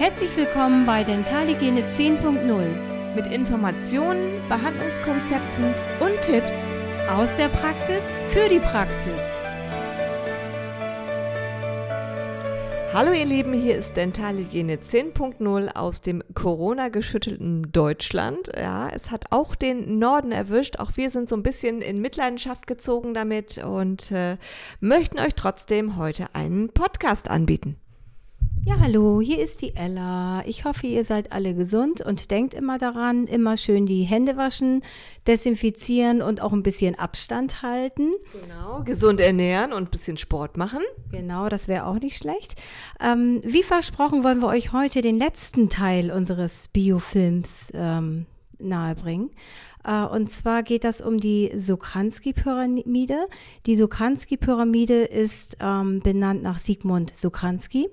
Herzlich willkommen bei Dentalhygiene 10.0 mit Informationen, Behandlungskonzepten und Tipps aus der Praxis für die Praxis. Hallo ihr Lieben, hier ist Dentalhygiene 10.0 aus dem Corona-geschüttelten Deutschland. Ja, es hat auch den Norden erwischt. Auch wir sind so ein bisschen in Mitleidenschaft gezogen damit und äh, möchten euch trotzdem heute einen Podcast anbieten. Ja, hallo, hier ist die Ella. Ich hoffe, ihr seid alle gesund und denkt immer daran, immer schön die Hände waschen, desinfizieren und auch ein bisschen Abstand halten. Genau, gesund ernähren und ein bisschen Sport machen. Genau, das wäre auch nicht schlecht. Ähm, wie versprochen wollen wir euch heute den letzten Teil unseres Biofilms ähm, nahebringen. Äh, und zwar geht das um die Sokransky-Pyramide. Die Sokransky-Pyramide ist ähm, benannt nach Sigmund Sokransky.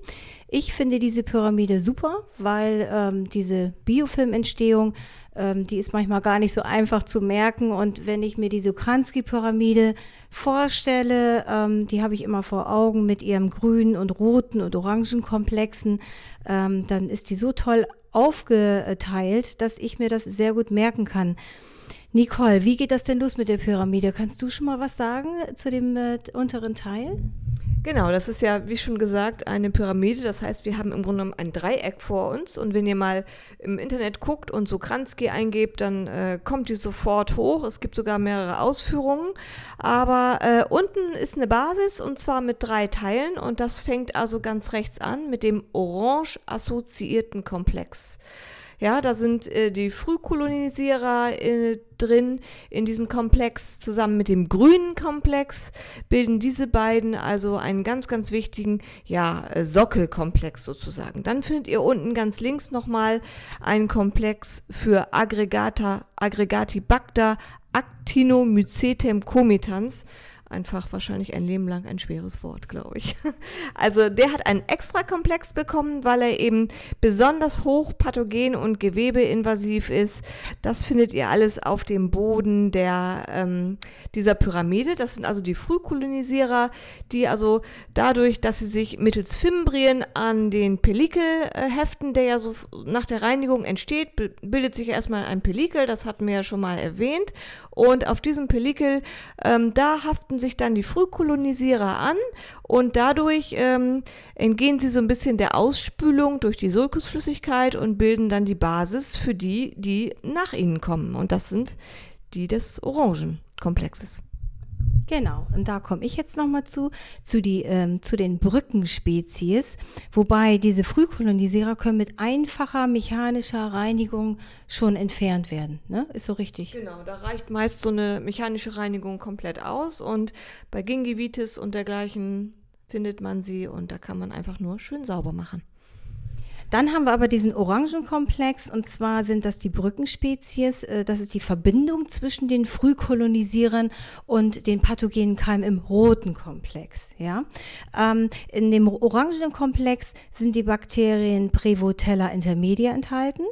Ich finde diese Pyramide super, weil ähm, diese Biofilmentstehung, ähm, die ist manchmal gar nicht so einfach zu merken. Und wenn ich mir die Sokransky-Pyramide vorstelle, ähm, die habe ich immer vor Augen mit ihrem grünen und roten und orangen Komplexen, ähm, dann ist die so toll aufgeteilt, dass ich mir das sehr gut merken kann. Nicole, wie geht das denn los mit der Pyramide? Kannst du schon mal was sagen zu dem äh, unteren Teil? Genau, das ist ja, wie schon gesagt, eine Pyramide. Das heißt, wir haben im Grunde genommen ein Dreieck vor uns. Und wenn ihr mal im Internet guckt und so Kranzki eingebt, dann äh, kommt die sofort hoch. Es gibt sogar mehrere Ausführungen. Aber äh, unten ist eine Basis und zwar mit drei Teilen. Und das fängt also ganz rechts an mit dem orange assoziierten Komplex. Ja, da sind äh, die Frühkolonisierer äh, drin in diesem Komplex. Zusammen mit dem grünen Komplex bilden diese beiden also einen ganz, ganz wichtigen ja, äh, Sockelkomplex sozusagen. Dann findet ihr unten ganz links nochmal einen Komplex für Aggregata, Aggregatibacter Actinomycetem comitans einfach wahrscheinlich ein Leben lang ein schweres Wort, glaube ich. Also der hat einen extra Komplex bekommen, weil er eben besonders hoch pathogen und gewebeinvasiv ist. Das findet ihr alles auf dem Boden der, ähm, dieser Pyramide. Das sind also die Frühkolonisierer, die also dadurch, dass sie sich mittels Fimbrien an den Pellikel äh, heften, der ja so nach der Reinigung entsteht, bildet sich erstmal ein Pellikel, das hatten wir ja schon mal erwähnt. Und auf diesem Pellikel, ähm, da haften sich dann die Frühkolonisierer an und dadurch ähm, entgehen sie so ein bisschen der Ausspülung durch die Sulcusflüssigkeit und bilden dann die Basis für die, die nach ihnen kommen. Und das sind die des Orangenkomplexes. Genau, und da komme ich jetzt nochmal zu, zu, die, ähm, zu den Brückenspezies, wobei diese Frühkolonisierer können mit einfacher mechanischer Reinigung schon entfernt werden. Ne? Ist so richtig? Genau, da reicht meist so eine mechanische Reinigung komplett aus und bei Gingivitis und dergleichen findet man sie und da kann man einfach nur schön sauber machen. Dann haben wir aber diesen Orangenkomplex und zwar sind das die Brückenspezies. Äh, das ist die Verbindung zwischen den Frühkolonisierern und den pathogenen Keimen im roten Komplex. Ja? Ähm, in dem Orangenkomplex sind die Bakterien Prevotella intermedia enthalten,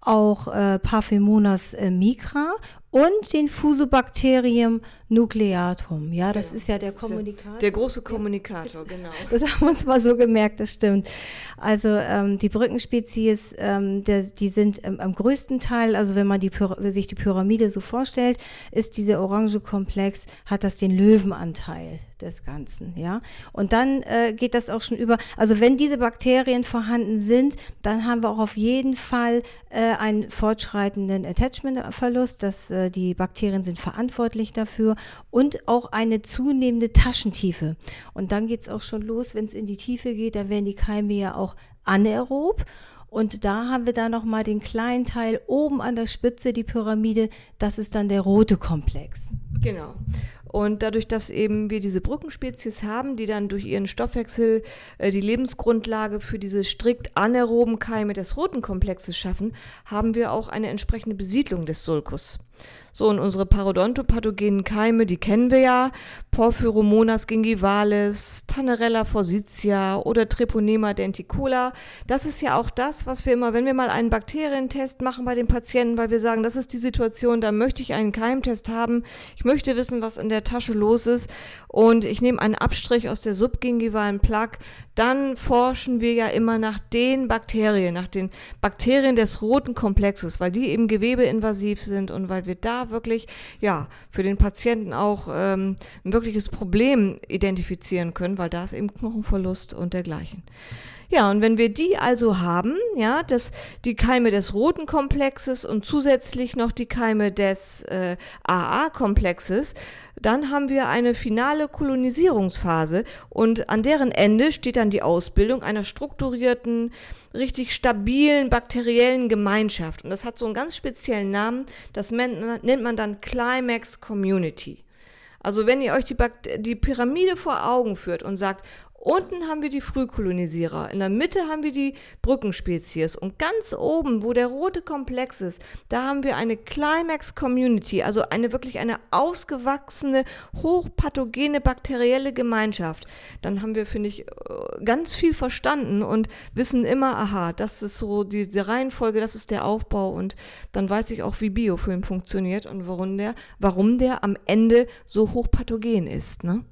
auch äh, Parphymonas äh, migra und den Fusobacterium nucleatum. Ja, das ja, ist ja der Kommunikator. Der große Kommunikator, genau. Das haben wir uns mal so gemerkt, das stimmt. Also ähm, die Brückenspezies, ähm, der, die sind ähm, am größten Teil, also wenn man die sich die Pyramide so vorstellt, ist dieser orange Komplex, hat das den Löwenanteil des Ganzen, ja. Und dann äh, geht das auch schon über, also wenn diese Bakterien vorhanden sind, dann haben wir auch auf jeden Fall äh, einen fortschreitenden Attachment-Verlust, das äh, die Bakterien sind verantwortlich dafür und auch eine zunehmende Taschentiefe. Und dann geht es auch schon los, wenn es in die Tiefe geht, dann werden die Keime ja auch anaerob. Und da haben wir dann nochmal den kleinen Teil oben an der Spitze, die Pyramide, das ist dann der rote Komplex. Genau. Und dadurch, dass eben wir diese Brückenspezies haben, die dann durch ihren Stoffwechsel äh, die Lebensgrundlage für diese strikt anaeroben Keime des roten Komplexes schaffen, haben wir auch eine entsprechende Besiedlung des Sulcus. So, und unsere parodontopathogenen Keime, die kennen wir ja. Porphyromonas gingivalis, Tannerella forsythia oder Treponema denticola. Das ist ja auch das, was wir immer, wenn wir mal einen Bakterientest machen bei den Patienten, weil wir sagen, das ist die Situation, da möchte ich einen Keimtest haben. Ich möchte wissen, was in der Tasche los ist. Und ich nehme einen Abstrich aus der subgingivalen Plaque. Dann forschen wir ja immer nach den Bakterien, nach den Bakterien des roten Komplexes, weil die eben gewebeinvasiv sind und weil wir da wirklich, ja, für den Patienten auch ähm, ein wirkliches Problem identifizieren können, weil da ist eben Knochenverlust und dergleichen. Ja, und wenn wir die also haben, ja, das, die Keime des roten Komplexes und zusätzlich noch die Keime des äh, AA-Komplexes, dann haben wir eine finale Kolonisierungsphase und an deren Ende steht dann die Ausbildung einer strukturierten, richtig stabilen bakteriellen Gemeinschaft. Und das hat so einen ganz speziellen Namen, das nennt man dann Climax Community. Also wenn ihr euch die, die Pyramide vor Augen führt und sagt, Unten haben wir die Frühkolonisierer, in der Mitte haben wir die Brückenspezies und ganz oben, wo der rote Komplex ist, da haben wir eine Climax Community, also eine wirklich eine ausgewachsene, hochpathogene bakterielle Gemeinschaft. Dann haben wir, finde ich, äh, ganz viel verstanden und wissen immer, aha, das ist so diese Reihenfolge, das ist der Aufbau und dann weiß ich auch, wie Biofilm funktioniert und warum der, warum der am Ende so hochpathogen ist. Ne?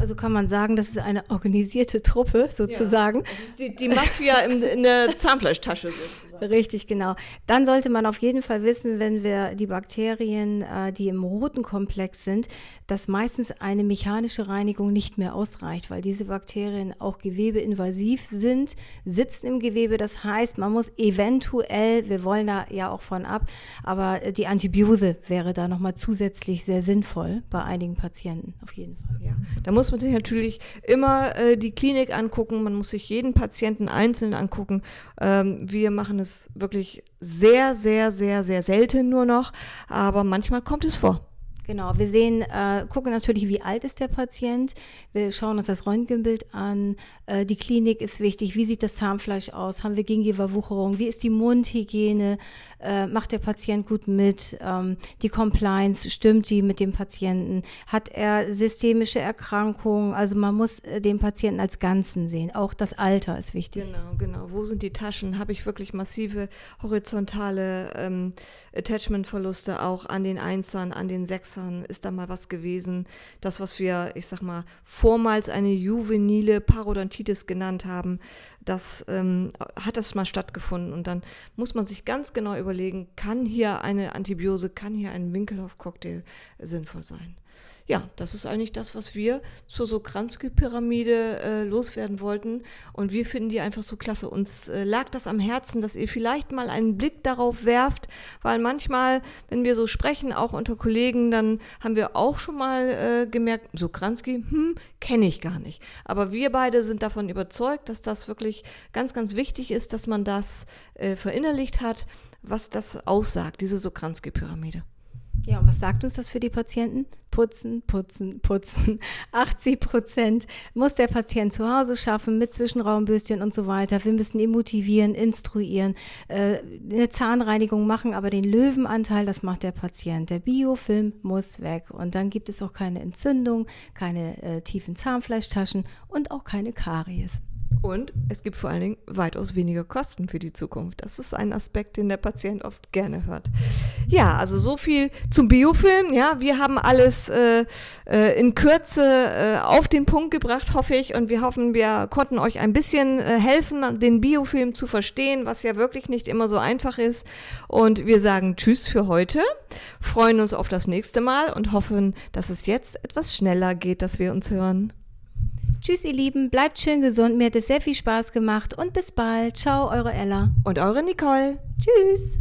Also kann man sagen, das ist eine organisierte Truppe sozusagen. Ja, das ist die, die Mafia in, in der Zahnfleischtasche. Sozusagen. Richtig, genau. Dann sollte man auf jeden Fall wissen, wenn wir die Bakterien, äh, die im roten Komplex sind, dass meistens eine mechanische Reinigung nicht mehr ausreicht, weil diese Bakterien auch gewebeinvasiv sind, sitzen im Gewebe. Das heißt, man muss eventuell, wir wollen da ja auch von ab, aber die Antibiose wäre da nochmal zusätzlich sehr sinnvoll bei einigen Patienten, auf jeden Fall. Ja, da muss man sich natürlich immer äh, die Klinik angucken, man muss sich jeden Patienten einzeln angucken. Ähm, wir machen es wirklich sehr, sehr, sehr, sehr selten nur noch, aber manchmal kommt es vor. Genau, wir sehen, äh, gucken natürlich, wie alt ist der Patient. Wir schauen uns das Röntgenbild an. Äh, die Klinik ist wichtig. Wie sieht das Zahnfleisch aus? Haben wir Gingiva-Wucherung? Wie ist die Mundhygiene? Äh, macht der Patient gut mit? Ähm, die Compliance, stimmt die mit dem Patienten? Hat er systemische Erkrankungen? Also man muss äh, den Patienten als Ganzen sehen. Auch das Alter ist wichtig. Genau, genau. Wo sind die Taschen? Habe ich wirklich massive horizontale ähm, Attachment-Verluste auch an den Einsern, an den Sechsern? Gewässern ist da mal was gewesen. Das, was wir, ich sag mal, vormals eine juvenile Parodontitis genannt haben, das ähm, hat das mal stattgefunden. Und dann muss man sich ganz genau überlegen, kann hier eine Antibiose, kann hier ein Winkelhoff-Cocktail sinnvoll sein? Ja, das ist eigentlich das, was wir zur Sokransky-Pyramide äh, loswerden wollten. Und wir finden die einfach so klasse. Uns äh, lag das am Herzen, dass ihr vielleicht mal einen Blick darauf werft, weil manchmal, wenn wir so sprechen, auch unter Kollegen, dann haben wir auch schon mal äh, gemerkt, Sokransky, hm, kenne ich gar nicht. Aber wir beide sind davon überzeugt, dass das wirklich ganz, ganz wichtig ist, dass man das äh, verinnerlicht hat, was das aussagt, diese Sokransky-Pyramide. Ja, und was sagt uns das für die Patienten? Putzen, putzen, putzen. 80 Prozent muss der Patient zu Hause schaffen mit Zwischenraumbürstchen und so weiter. Wir müssen ihn motivieren, instruieren, äh, eine Zahnreinigung machen, aber den Löwenanteil, das macht der Patient. Der Biofilm muss weg und dann gibt es auch keine Entzündung, keine äh, tiefen Zahnfleischtaschen und auch keine Karies. Und es gibt vor allen Dingen weitaus weniger Kosten für die Zukunft. Das ist ein Aspekt, den der Patient oft gerne hört. Ja, also so viel zum Biofilm. Ja, wir haben alles äh, äh, in Kürze äh, auf den Punkt gebracht, hoffe ich. Und wir hoffen, wir konnten euch ein bisschen äh, helfen, den Biofilm zu verstehen, was ja wirklich nicht immer so einfach ist. Und wir sagen Tschüss für heute, freuen uns auf das nächste Mal und hoffen, dass es jetzt etwas schneller geht, dass wir uns hören. Tschüss, ihr Lieben, bleibt schön gesund. Mir hat es sehr viel Spaß gemacht und bis bald. Ciao, eure Ella. Und eure Nicole. Tschüss.